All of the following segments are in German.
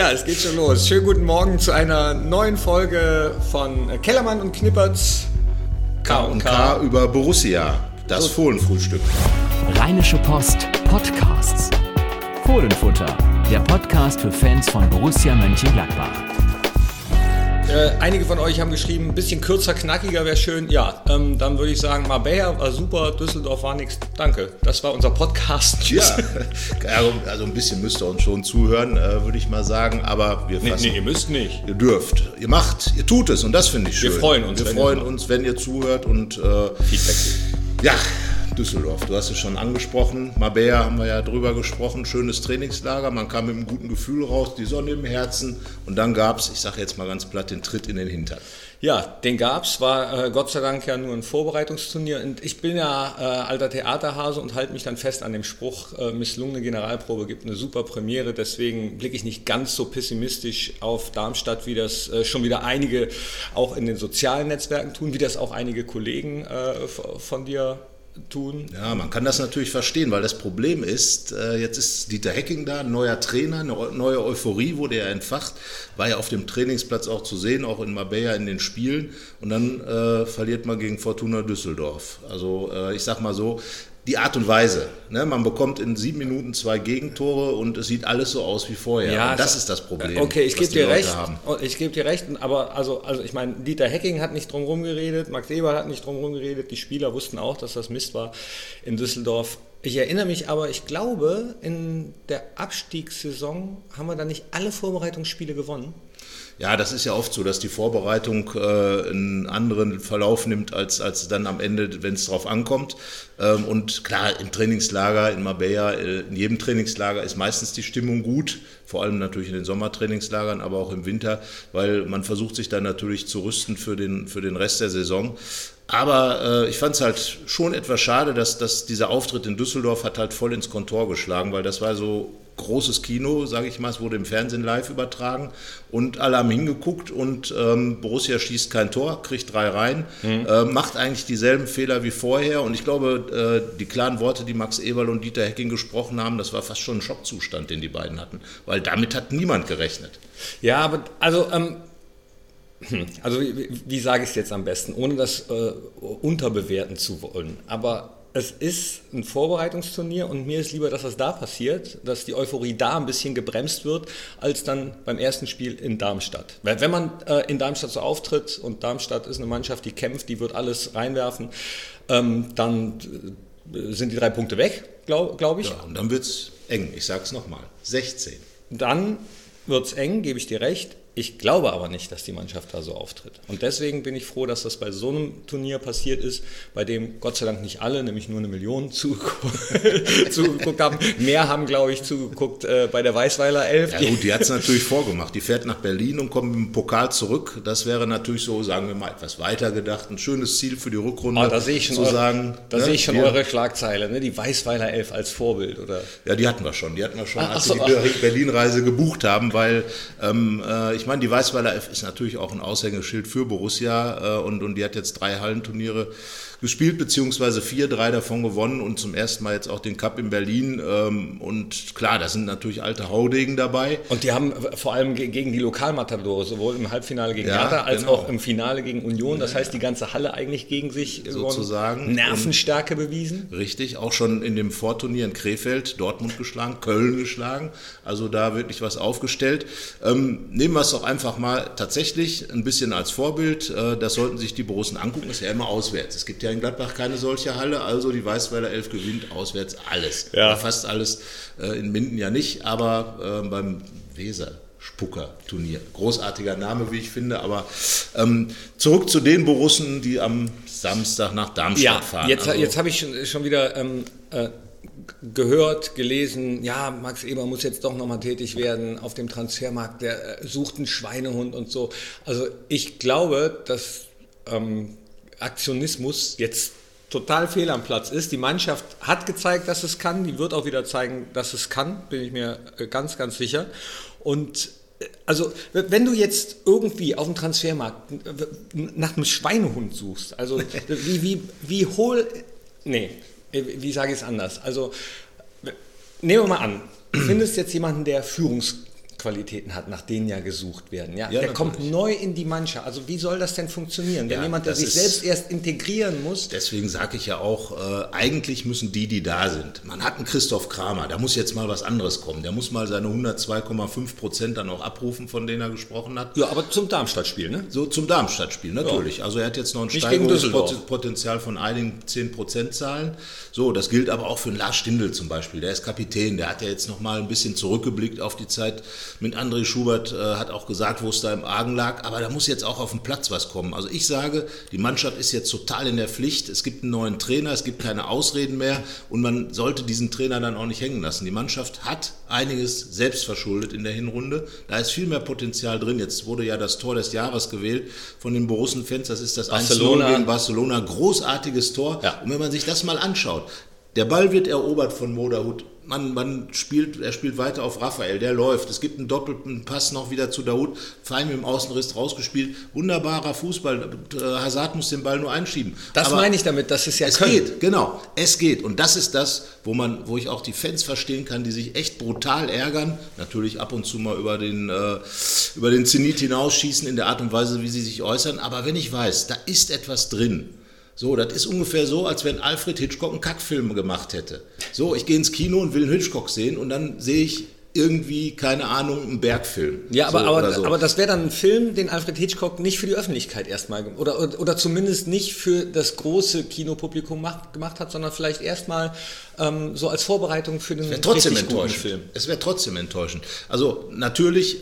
Ja, es geht schon los. Schönen guten Morgen zu einer neuen Folge von Kellermann und Knippertz. K und K über Borussia, das Fohlenfrühstück. Rheinische Post Podcasts. Fohlenfutter, der Podcast für Fans von Borussia Mönchengladbach. Äh, einige von euch haben geschrieben, ein bisschen kürzer, knackiger wäre schön. Ja, ähm, dann würde ich sagen, Marbella war super, Düsseldorf war nichts. Danke, das war unser Podcast. Ja, also ein bisschen müsst ihr uns schon zuhören, äh, würde ich mal sagen. Aber wir fassen, nee, nee, ihr müsst nicht. Ihr dürft, ihr macht, ihr tut es und das finde ich schön. Wir freuen uns. Wir freuen uns, wenn ihr zuhört und äh, Feedback. Ja, Düsseldorf. Du hast es schon angesprochen. Mabea haben wir ja drüber gesprochen. Schönes Trainingslager. Man kam mit einem guten Gefühl raus, die Sonne im Herzen. Und dann gab es, ich sage jetzt mal ganz platt, den Tritt in den Hintern. Ja, den gab es. War äh, Gott sei Dank ja nur ein Vorbereitungsturnier. Und ich bin ja äh, alter Theaterhase und halte mich dann fest an dem Spruch, äh, misslungene Generalprobe gibt eine super Premiere. Deswegen blicke ich nicht ganz so pessimistisch auf Darmstadt, wie das äh, schon wieder einige auch in den sozialen Netzwerken tun, wie das auch einige Kollegen äh, von dir tun. Ja, man kann das natürlich verstehen, weil das Problem ist, äh, jetzt ist Dieter Hecking da, neuer Trainer, eine neue Euphorie wurde er entfacht, war ja auf dem Trainingsplatz auch zu sehen, auch in Marbella in den Spielen und dann äh, verliert man gegen Fortuna Düsseldorf. Also äh, ich sag mal so, die Art und Weise. Ne? Man bekommt in sieben Minuten zwei Gegentore und es sieht alles so aus wie vorher. Ja, und das ist das Problem. Okay, ich gebe dir Leute recht. Haben. Oh, ich gebe dir recht, aber also, also ich meine, Dieter Hecking hat nicht drum herum geredet, Max Eber hat nicht drum herum geredet, die Spieler wussten auch, dass das Mist war in Düsseldorf. Ich erinnere mich aber, ich glaube, in der Abstiegssaison haben wir da nicht alle Vorbereitungsspiele gewonnen. Ja, das ist ja oft so, dass die Vorbereitung äh, einen anderen Verlauf nimmt, als, als dann am Ende, wenn es drauf ankommt. Ähm, und klar, im Trainingslager in Marbella, äh, in jedem Trainingslager ist meistens die Stimmung gut, vor allem natürlich in den Sommertrainingslagern, aber auch im Winter, weil man versucht sich dann natürlich zu rüsten für den, für den Rest der Saison. Aber äh, ich fand es halt schon etwas schade, dass, dass dieser Auftritt in Düsseldorf hat halt voll ins Kontor geschlagen, weil das war so großes Kino, sage ich mal, es wurde im Fernsehen live übertragen und alle haben hingeguckt und ähm, Borussia schießt kein Tor, kriegt drei rein, mhm. äh, macht eigentlich dieselben Fehler wie vorher und ich glaube, äh, die klaren Worte, die Max Eberl und Dieter Hecking gesprochen haben, das war fast schon ein Schockzustand, den die beiden hatten, weil damit hat niemand gerechnet. Ja, aber also ähm hm, also wie, wie sage ich es jetzt am besten, ohne das äh, unterbewerten zu wollen. Aber es ist ein Vorbereitungsturnier und mir ist lieber, dass das da passiert, dass die Euphorie da ein bisschen gebremst wird, als dann beim ersten Spiel in Darmstadt. Weil wenn man äh, in Darmstadt so auftritt und Darmstadt ist eine Mannschaft, die kämpft, die wird alles reinwerfen, ähm, dann äh, sind die drei Punkte weg, glaube glaub ich. Ja, und dann wird es eng, ich sage es nochmal, 16. Dann wird es eng, gebe ich dir recht. Ich glaube aber nicht, dass die Mannschaft da so auftritt. Und deswegen bin ich froh, dass das bei so einem Turnier passiert ist, bei dem Gott sei Dank nicht alle, nämlich nur eine Million zugeguckt haben. Mehr haben, glaube ich, zugeguckt äh, bei der Weißweiler Elf. Ja gut, die hat es natürlich vorgemacht. Die fährt nach Berlin und kommt mit dem Pokal zurück. Das wäre natürlich so, sagen wir mal, etwas weiter gedacht. Ein schönes Ziel für die Rückrunde. Oh, da sehe ich schon, eure, sagen, da ne? sehe ich schon eure Schlagzeile, ne? die Weißweiler Elf als Vorbild. Oder? Ja, die hatten wir schon. Die hatten wir schon, ah, als so, wir die Berlin-Reise gebucht haben, weil ähm, äh, ich meine, die Weißweiler F ist natürlich auch ein Aushängeschild für Borussia äh, und, und die hat jetzt drei Hallenturniere gespielt, beziehungsweise vier, drei davon gewonnen und zum ersten Mal jetzt auch den Cup in Berlin. Ähm, und klar, da sind natürlich alte Haudegen dabei. Und die haben vor allem gegen die Lokalmatadore, sowohl im Halbfinale gegen ja, Hertha als genau. auch im Finale gegen Union. Das heißt, die ganze Halle eigentlich gegen sich sozusagen Nervenstärke bewiesen. Richtig, auch schon in dem Vorturnier in Krefeld, Dortmund geschlagen, Köln geschlagen. Also da wirklich was aufgestellt. Ähm, nehmen wir es doch einfach mal tatsächlich ein bisschen als Vorbild. Äh, das sollten sich die Borussen angucken. Das ist ja immer auswärts. Es gibt ja in Gladbach keine solche Halle, also die Weißweiler Elf gewinnt auswärts alles. Ja. Fast alles, äh, in Minden ja nicht, aber äh, beim Weser. Spucker-Turnier. Großartiger Name, wie ich finde, aber ähm, zurück zu den Borussen, die am Samstag nach Darmstadt ja, fahren. Jetzt, also, jetzt habe ich schon, schon wieder ähm, äh, gehört, gelesen, ja, Max Eber muss jetzt doch nochmal tätig werden auf dem Transfermarkt, der äh, sucht einen Schweinehund und so. Also ich glaube, dass ähm, Aktionismus jetzt total fehl am Platz ist. Die Mannschaft hat gezeigt, dass es kann, die wird auch wieder zeigen, dass es kann, bin ich mir äh, ganz, ganz sicher. Und äh, also, wenn du jetzt irgendwie auf dem Transfermarkt nach einem Schweinehund suchst, also wie, wie, wie hohl, nee, wie sage ich es anders? Also, nehmen wir mal an, du findest jetzt jemanden, der Führungs Qualitäten hat, nach denen ja gesucht werden. Ja, Ja, der kommt natürlich. neu in die Mannschaft. Also wie soll das denn funktionieren, wenn Ja, jemand, der sich ist- selbst erst integrieren muss? Deswegen sage ich ja auch, äh, eigentlich müssen die, die da sind. Man hat einen Christoph Kramer, da muss jetzt mal was anderes kommen. Der muss mal seine 102,5 Prozent dann auch abrufen, von denen er gesprochen hat. Ja, aber zum Darmstadt-Spiel, ne? So zum Darmstadt-Spiel, natürlich. Also er hat jetzt noch ein. Steigerungspotenzial von einigen 10% Zahlen. So, das gilt aber auch für einen Lars Stindl zum Beispiel. Der ist Kapitän, der hat ja jetzt noch mal ein bisschen zurückgeblickt auf die Zeit mit André Schubert, äh, hat auch gesagt, wo es da im Argen lag. Aber da muss jetzt auch auf den Platz was kommen. Also ich sage, die Mannschaft ist jetzt total in der Pflicht. Es gibt einen neuen Trainer, es gibt keine Ausreden mehr und man sollte diesen Trainer dann auch nicht hängen lassen. Die Mannschaft hat einiges selbst verschuldet in der Hinrunde. Da ist viel mehr Potenzial drin. Jetzt wurde ja das Tor des Jahres gewählt von den Borussen-Fans. Das ist das Barcelona. 1-0 gegen Barcelona. Großartiges Tor. Ja. Und wenn man sich das mal anschaut, der Ball wird erobert von Moderhut. Man, man spielt, er spielt weiter auf Raphael, der läuft. Es gibt einen doppelten Pass noch wieder zu Daoud. Fein mit dem Außenriss rausgespielt. Wunderbarer Fußball. Äh, Hazard muss den Ball nur einschieben. Das Aber- meine ich damit, das ist ja es Können. geht, genau. Es geht. Und das ist das, wo man, wo ich auch die Fans verstehen kann, die sich echt brutal ärgern. Natürlich ab und zu mal über den, äh, über den Zenit hinausschießen in der Art und Weise, wie sie sich äußern. Aber wenn ich weiß, da ist etwas drin. So, das ist ungefähr so, als wenn Alfred Hitchcock einen Kackfilm gemacht hätte. So, ich gehe ins Kino und will einen Hitchcock sehen und dann sehe ich irgendwie, keine Ahnung, einen Bergfilm. Ja, aber, so, aber, so. aber das wäre dann ein Film, den Alfred Hitchcock nicht für die Öffentlichkeit erstmal oder, oder, oder zumindest nicht für das große Kinopublikum macht, gemacht hat, sondern vielleicht erstmal ähm, so als Vorbereitung für den trotzdem enttäuschend. Film. Es wäre trotzdem enttäuschend. Also natürlich,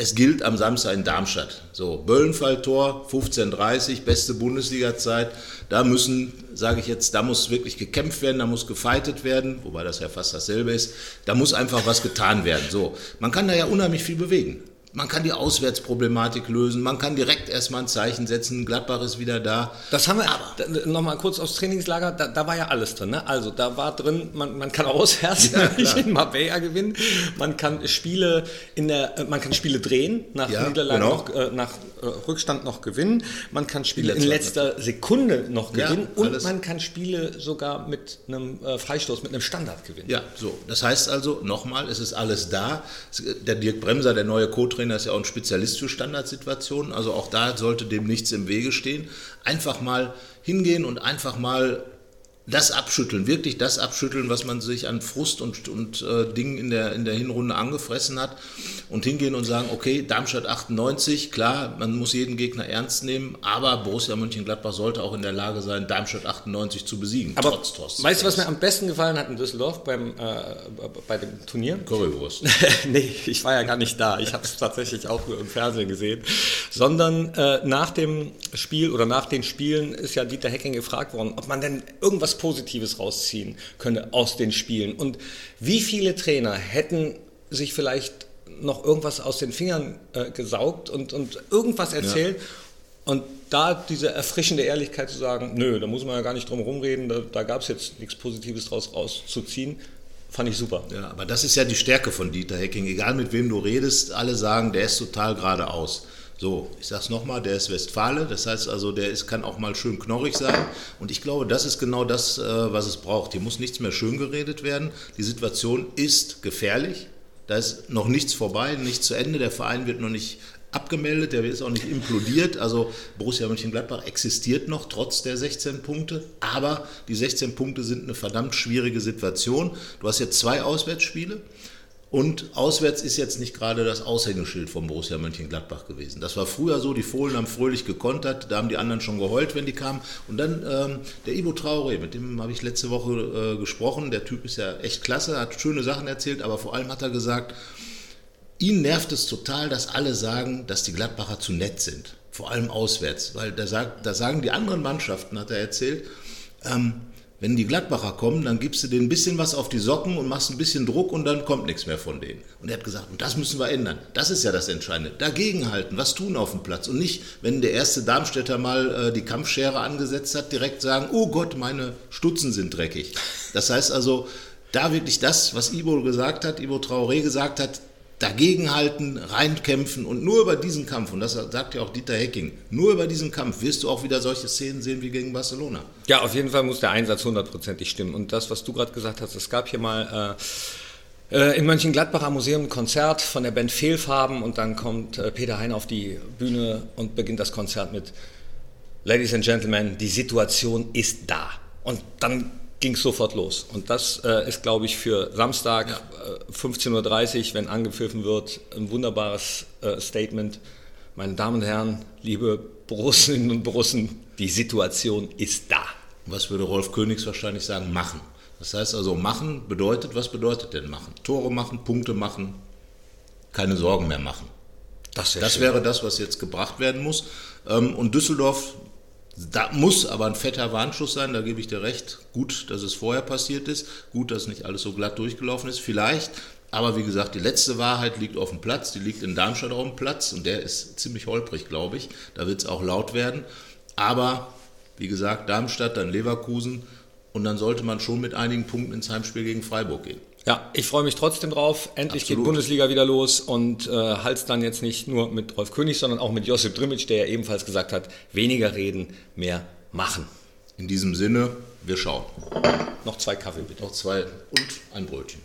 es gilt am Samstag in Darmstadt. So, Böllenfalltor, 15.30 beste Bundesliga-Zeit. Da müssen, sage ich jetzt, da muss wirklich gekämpft werden, da muss gefeitet werden, wobei das ja fast dasselbe ist. Da muss einfach was getan werden. So, man kann da ja unheimlich viel bewegen. Man kann die Auswärtsproblematik lösen, man kann direkt erstmal ein Zeichen setzen, Gladbach ist wieder da. Das haben wir, nochmal kurz aufs Trainingslager, da, da war ja alles drin. Ne? Also da war drin, man, man kann auswärts Ja, nicht in Marbella gewinnen, man kann Spiele in der, äh, man kann Spiele drehen, nach Ja, Niederlage genau. noch, äh, nach äh, Rückstand noch gewinnen, man kann Spiele in letzter Sekunde noch Ja, gewinnen und alles. man kann Spiele sogar mit einem äh, Freistoß, mit einem Standard gewinnen. Ja, so. Das heißt also, nochmal, es ist alles da. Der Dirk Bremser, der neue Co-Trainer, ist ja auch ein Spezialist für Standardsituationen. Also auch da sollte dem nichts im Wege stehen. Einfach mal hingehen und einfach mal das abschütteln, wirklich das abschütteln, was man sich an Frust und, und äh, Dingen in der, in der Hinrunde angefressen hat und hingehen und sagen, okay, Darmstadt 98, klar, man muss jeden Gegner ernst nehmen, aber Borussia Mönchengladbach sollte auch in der Lage sein, Darmstadt 98 zu besiegen, Aber trotz Thorsten weißt du, was mir am besten gefallen hat in Düsseldorf beim, äh, bei dem Turnier? Currywurst. nee, ich war ja gar nicht da. Ich habe es tatsächlich auch nur im Fernsehen gesehen. Sondern äh, nach dem Spiel oder nach den Spielen ist ja Dieter Hecking gefragt worden, ob man denn irgendwas Positives rausziehen könne aus den Spielen. Und wie viele Trainer hätten sich vielleicht noch irgendwas aus den Fingern äh, gesaugt und, und irgendwas erzählt. Und da diese erfrischende Ehrlichkeit zu sagen, nö, da muss man ja gar nicht drum rumreden, da, da gab es jetzt nichts Positives draus rauszuziehen, fand ich super. Ja, aber das ist ja die Stärke von Dieter Hecking. Egal mit wem du redest, alle sagen, der ist total geradeaus. So, ich sag's nochmal, der ist Westfale, das heißt also, der ist, kann auch mal schön knorrig sein. Und ich glaube, das ist genau das, äh, was es braucht. Hier muss nichts mehr schön geredet werden. Die Situation ist gefährlich. Da ist noch nichts vorbei, nichts zu Ende. Der Verein wird noch nicht abgemeldet, der ist auch nicht implodiert. Also Borussia Mönchengladbach existiert noch trotz der 16 Punkte, aber die 16 Punkte sind eine verdammt schwierige Situation. Du hast jetzt zwei Auswärtsspiele und auswärts ist jetzt nicht gerade das Aushängeschild von Borussia Mönchengladbach gewesen. Das war früher so, die Fohlen haben fröhlich gekontert, da haben die anderen schon geheult, wenn die kamen. Und dann ähm, der Ivo Traoré, mit dem habe ich letzte Woche äh, gesprochen. Der Typ ist ja echt klasse, hat schöne Sachen erzählt, aber vor allem hat er gesagt, Ihn nervt es total, dass alle sagen, dass die Gladbacher zu nett sind. Vor allem auswärts. Weil da, sagt, da sagen die anderen Mannschaften, hat er erzählt, ähm, wenn die Gladbacher kommen, dann gibst du denen ein bisschen was auf die Socken und machst ein bisschen Druck und dann kommt nichts mehr von denen. Und er hat gesagt, und das müssen wir ändern. Das ist ja das Entscheidende. Dagegenhalten, was tun auf dem Platz. Und nicht, wenn der erste Darmstädter mal äh, die Kampfschere angesetzt hat, direkt sagen, oh Gott, meine Stutzen sind dreckig. Das heißt also, da wirklich das, was Ivo gesagt hat, Ivo Traoré gesagt hat, dagegenhalten, reinkämpfen und nur über diesen Kampf, und das sagt ja auch Dieter Hecking, nur über diesen Kampf wirst du auch wieder solche Szenen sehen wie gegen Barcelona. Ja, auf jeden Fall muss der Einsatz hundertprozentig stimmen. Und das, was du gerade gesagt hast, es gab hier mal Äh, in Mönchengladbach Museum ein Konzert von der Band Fehlfarben und dann kommt äh, Peter Hein auf die Bühne und beginnt das Konzert mit Ladies and Gentlemen, die Situation ist da. Und dann ging es sofort los. Und das äh, ist, glaube ich, für Samstag äh, 15.30 Uhr, wenn angepfiffen wird, ein wunderbares äh, Statement. Meine Damen und Herren, liebe Borussinnen und Borussen, die Situation ist da. Was würde Rolf Königs wahrscheinlich sagen? Machen. Das heißt also, machen bedeutet, was bedeutet denn machen? Tore machen, Punkte machen, keine Sorgen mehr machen. Das, das wäre das, was jetzt gebracht werden muss. Ähm, und Düsseldorf, da muss aber ein fetter Warnschuss sein, da gebe ich dir recht. Gut, dass es vorher passiert ist, gut, dass nicht alles so glatt durchgelaufen ist. Vielleicht, aber wie gesagt, die letzte Wahrheit liegt auf dem Platz, die liegt in Darmstadt auf dem Platz und der ist ziemlich holprig, glaube ich. Da wird es auch laut werden. Aber, wie gesagt, Darmstadt, dann Leverkusen und dann sollte man schon mit einigen Punkten ins Heimspiel gegen Freiburg gehen. Ja, ich freue mich trotzdem drauf. Endlich Absolut. geht Bundesliga wieder los und äh, halt's dann jetzt nicht nur mit Rolf König, sondern auch mit Josip Drimic, der ja ebenfalls gesagt hat, weniger reden, mehr machen. In diesem Sinne, wir schauen. Noch zwei Kaffee bitte. Noch zwei und ein Brötchen.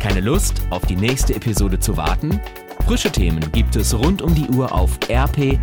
Keine Lust, auf die nächste Episode zu warten? Frische Themen gibt es rund um die Uhr auf rp-online.de.